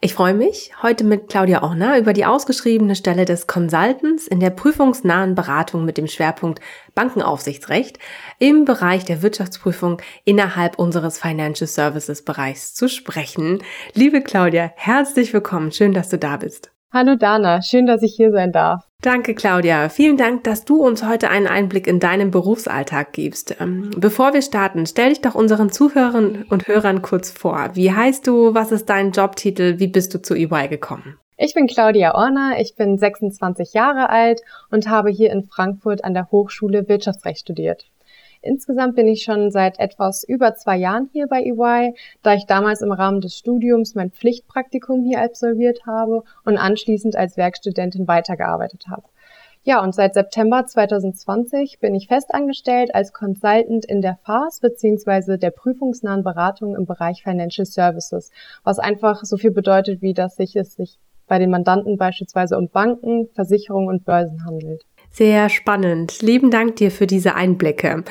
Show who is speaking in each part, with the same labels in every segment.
Speaker 1: Ich freue mich, heute mit Claudia Orner über die ausgeschriebene Stelle des Consultants in der prüfungsnahen Beratung mit dem Schwerpunkt Bankenaufsichtsrecht im Bereich der Wirtschaftsprüfung innerhalb unseres Financial Services Bereichs zu sprechen. Liebe Claudia, herzlich willkommen. Schön, dass du da bist.
Speaker 2: Hallo Dana, schön, dass ich hier sein darf.
Speaker 1: Danke, Claudia. Vielen Dank, dass du uns heute einen Einblick in deinen Berufsalltag gibst. Ähm, bevor wir starten, stell dich doch unseren Zuhörern und Hörern kurz vor. Wie heißt du? Was ist dein Jobtitel? Wie bist du zu EY gekommen?
Speaker 2: Ich bin Claudia Orner, ich bin 26 Jahre alt und habe hier in Frankfurt an der Hochschule Wirtschaftsrecht studiert. Insgesamt bin ich schon seit etwas über zwei Jahren hier bei EY, da ich damals im Rahmen des Studiums mein Pflichtpraktikum hier absolviert habe und anschließend als Werkstudentin weitergearbeitet habe. Ja, und seit September 2020 bin ich festangestellt als Consultant in der FAS bzw. der prüfungsnahen Beratung im Bereich Financial Services, was einfach so viel bedeutet, wie dass sich es sich bei den Mandanten beispielsweise um Banken, Versicherungen und Börsen handelt.
Speaker 1: Sehr spannend. Lieben Dank dir für diese Einblicke.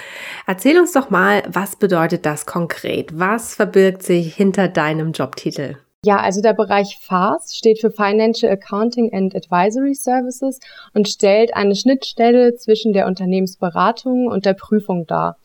Speaker 1: Erzähl uns doch mal, was bedeutet das konkret? Was verbirgt sich hinter deinem Jobtitel?
Speaker 2: Ja, also der Bereich FAS steht für Financial Accounting and Advisory Services und stellt eine Schnittstelle zwischen der Unternehmensberatung und der Prüfung dar.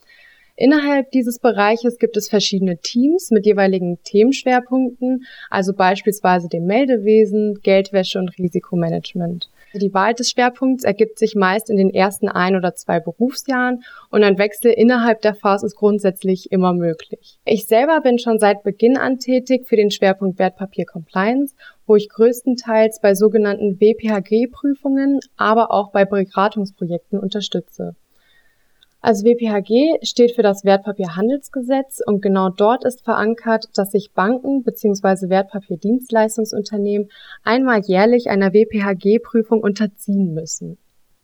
Speaker 2: Innerhalb dieses Bereiches gibt es verschiedene Teams mit jeweiligen Themenschwerpunkten, also beispielsweise dem Meldewesen, Geldwäsche und Risikomanagement. Die Wahl des Schwerpunkts ergibt sich meist in den ersten ein oder zwei Berufsjahren und ein Wechsel innerhalb der Phase ist grundsätzlich immer möglich. Ich selber bin schon seit Beginn an tätig für den Schwerpunkt Wertpapier Compliance, wo ich größtenteils bei sogenannten WPHG-Prüfungen, aber auch bei Beratungsprojekten unterstütze. Also WPHG steht für das Wertpapierhandelsgesetz und genau dort ist verankert, dass sich Banken bzw. Wertpapierdienstleistungsunternehmen einmal jährlich einer WPHG-Prüfung unterziehen müssen.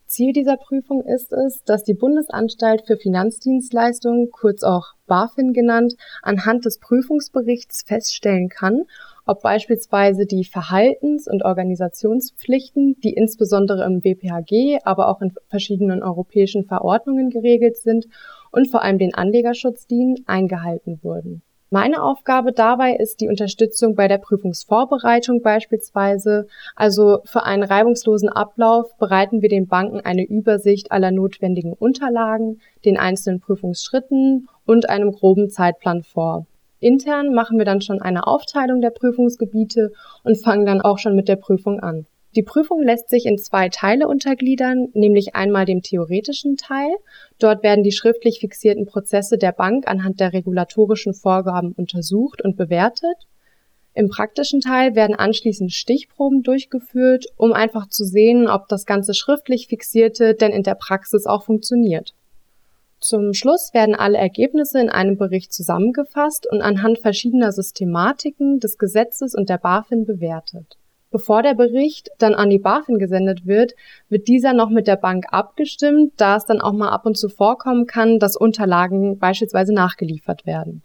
Speaker 2: Ziel dieser Prüfung ist es, dass die Bundesanstalt für Finanzdienstleistungen, kurz auch BaFin genannt, anhand des Prüfungsberichts feststellen kann, ob beispielsweise die Verhaltens- und Organisationspflichten, die insbesondere im WPHG, aber auch in verschiedenen europäischen Verordnungen geregelt sind und vor allem den Anlegerschutz dienen, eingehalten wurden. Meine Aufgabe dabei ist die Unterstützung bei der Prüfungsvorbereitung beispielsweise. Also für einen reibungslosen Ablauf bereiten wir den Banken eine Übersicht aller notwendigen Unterlagen, den einzelnen Prüfungsschritten und einem groben Zeitplan vor. Intern machen wir dann schon eine Aufteilung der Prüfungsgebiete und fangen dann auch schon mit der Prüfung an. Die Prüfung lässt sich in zwei Teile untergliedern, nämlich einmal dem theoretischen Teil. Dort werden die schriftlich fixierten Prozesse der Bank anhand der regulatorischen Vorgaben untersucht und bewertet. Im praktischen Teil werden anschließend Stichproben durchgeführt, um einfach zu sehen, ob das ganze schriftlich fixierte denn in der Praxis auch funktioniert. Zum Schluss werden alle Ergebnisse in einem Bericht zusammengefasst und anhand verschiedener Systematiken des Gesetzes und der BaFin bewertet. Bevor der Bericht dann an die BaFin gesendet wird, wird dieser noch mit der Bank abgestimmt, da es dann auch mal ab und zu vorkommen kann, dass Unterlagen beispielsweise nachgeliefert werden.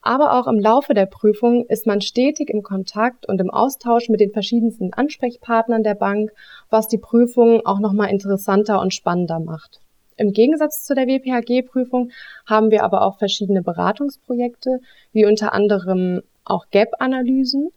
Speaker 2: Aber auch im Laufe der Prüfung ist man stetig im Kontakt und im Austausch mit den verschiedensten Ansprechpartnern der Bank, was die Prüfung auch nochmal interessanter und spannender macht. Im Gegensatz zu der WPHG-Prüfung haben wir aber auch verschiedene Beratungsprojekte, wie unter anderem auch Gap-Analysen,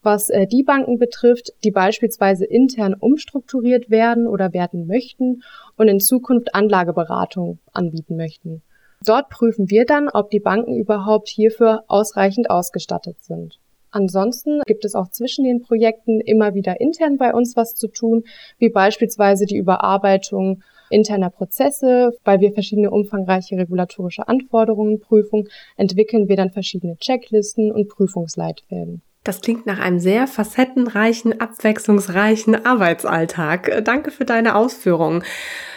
Speaker 2: was äh, die Banken betrifft, die beispielsweise intern umstrukturiert werden oder werden möchten und in Zukunft Anlageberatung anbieten möchten. Dort prüfen wir dann, ob die Banken überhaupt hierfür ausreichend ausgestattet sind. Ansonsten gibt es auch zwischen den Projekten immer wieder intern bei uns was zu tun, wie beispielsweise die Überarbeitung interner Prozesse, weil wir verschiedene umfangreiche regulatorische Anforderungen prüfen, entwickeln wir dann verschiedene Checklisten und Prüfungsleitfäden.
Speaker 1: Das klingt nach einem sehr facettenreichen, abwechslungsreichen Arbeitsalltag. Danke für deine Ausführungen.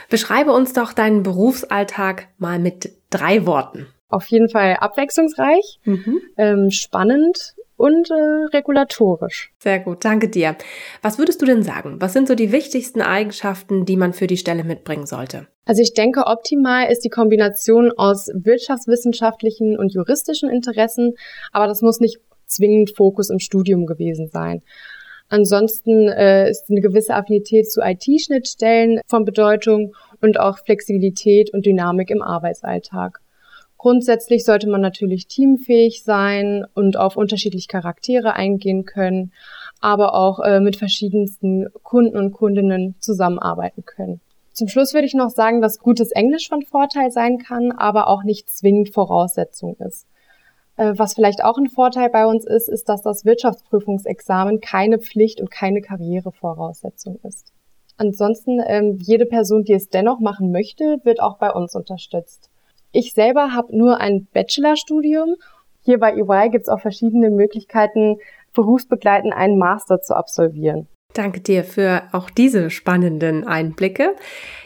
Speaker 1: Beschreibe uns doch deinen Berufsalltag mal mit drei Worten.
Speaker 2: Auf jeden Fall abwechslungsreich, mhm. ähm, spannend und äh, regulatorisch.
Speaker 1: Sehr gut, danke dir. Was würdest du denn sagen? Was sind so die wichtigsten Eigenschaften, die man für die Stelle mitbringen sollte?
Speaker 2: Also ich denke, optimal ist die Kombination aus wirtschaftswissenschaftlichen und juristischen Interessen, aber das muss nicht zwingend Fokus im Studium gewesen sein. Ansonsten äh, ist eine gewisse Affinität zu IT-Schnittstellen von Bedeutung und auch Flexibilität und Dynamik im Arbeitsalltag. Grundsätzlich sollte man natürlich teamfähig sein und auf unterschiedliche Charaktere eingehen können, aber auch äh, mit verschiedensten Kunden und Kundinnen zusammenarbeiten können. Zum Schluss würde ich noch sagen, dass gutes Englisch von Vorteil sein kann, aber auch nicht zwingend Voraussetzung ist. Äh, was vielleicht auch ein Vorteil bei uns ist, ist, dass das Wirtschaftsprüfungsexamen keine Pflicht und keine Karrierevoraussetzung ist. Ansonsten, ähm, jede Person, die es dennoch machen möchte, wird auch bei uns unterstützt. Ich selber habe nur ein Bachelorstudium. Hier bei EY gibt es auch verschiedene Möglichkeiten, berufsbegleitend einen Master zu absolvieren.
Speaker 1: Danke dir für auch diese spannenden Einblicke.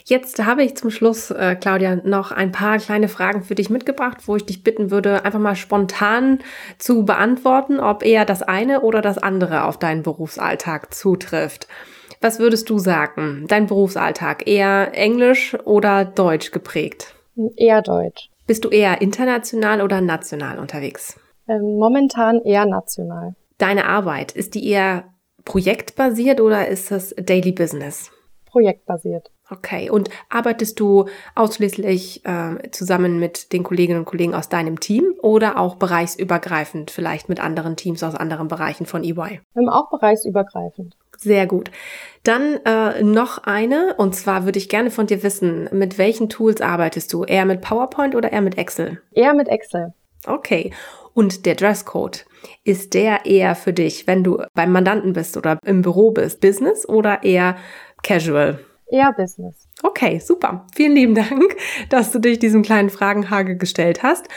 Speaker 1: Jetzt habe ich zum Schluss, äh, Claudia, noch ein paar kleine Fragen für dich mitgebracht, wo ich dich bitten würde, einfach mal spontan zu beantworten, ob eher das eine oder das andere auf deinen Berufsalltag zutrifft. Was würdest du sagen? Dein Berufsalltag eher englisch oder deutsch geprägt?
Speaker 2: Eher deutsch.
Speaker 1: Bist du eher international oder national unterwegs?
Speaker 2: Ähm, momentan eher national.
Speaker 1: Deine Arbeit, ist die eher projektbasiert oder ist das Daily Business?
Speaker 2: Projektbasiert.
Speaker 1: Okay, und arbeitest du ausschließlich äh, zusammen mit den Kolleginnen und Kollegen aus deinem Team oder auch bereichsübergreifend, vielleicht mit anderen Teams aus anderen Bereichen von EY?
Speaker 2: Ähm, auch bereichsübergreifend.
Speaker 1: Sehr gut. Dann äh, noch eine, und zwar würde ich gerne von dir wissen, mit welchen Tools arbeitest du? Eher mit PowerPoint oder eher mit Excel?
Speaker 2: Eher mit Excel.
Speaker 1: Okay. Und der Dresscode, ist der eher für dich, wenn du beim Mandanten bist oder im Büro bist, Business oder eher Casual?
Speaker 2: Eher Business.
Speaker 1: Okay, super. Vielen lieben Dank, dass du dich diesem kleinen Fragenhage gestellt hast.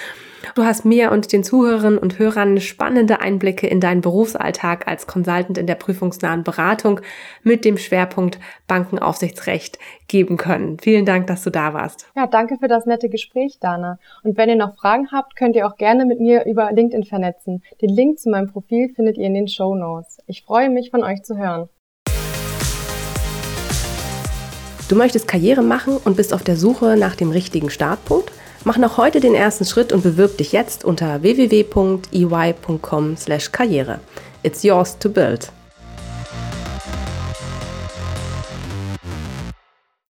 Speaker 1: Du hast mir und den Zuhörerinnen und Hörern spannende Einblicke in deinen Berufsalltag als Consultant in der prüfungsnahen Beratung mit dem Schwerpunkt Bankenaufsichtsrecht geben können. Vielen Dank, dass du da warst.
Speaker 2: Ja, danke für das nette Gespräch, Dana. Und wenn ihr noch Fragen habt, könnt ihr auch gerne mit mir über LinkedIn vernetzen. Den Link zu meinem Profil findet ihr in den Show Notes. Ich freue mich, von euch zu hören.
Speaker 1: Du möchtest Karriere machen und bist auf der Suche nach dem richtigen Startpunkt? Mach noch heute den ersten Schritt und bewirb dich jetzt unter www.ey.com/karriere. It's yours to build.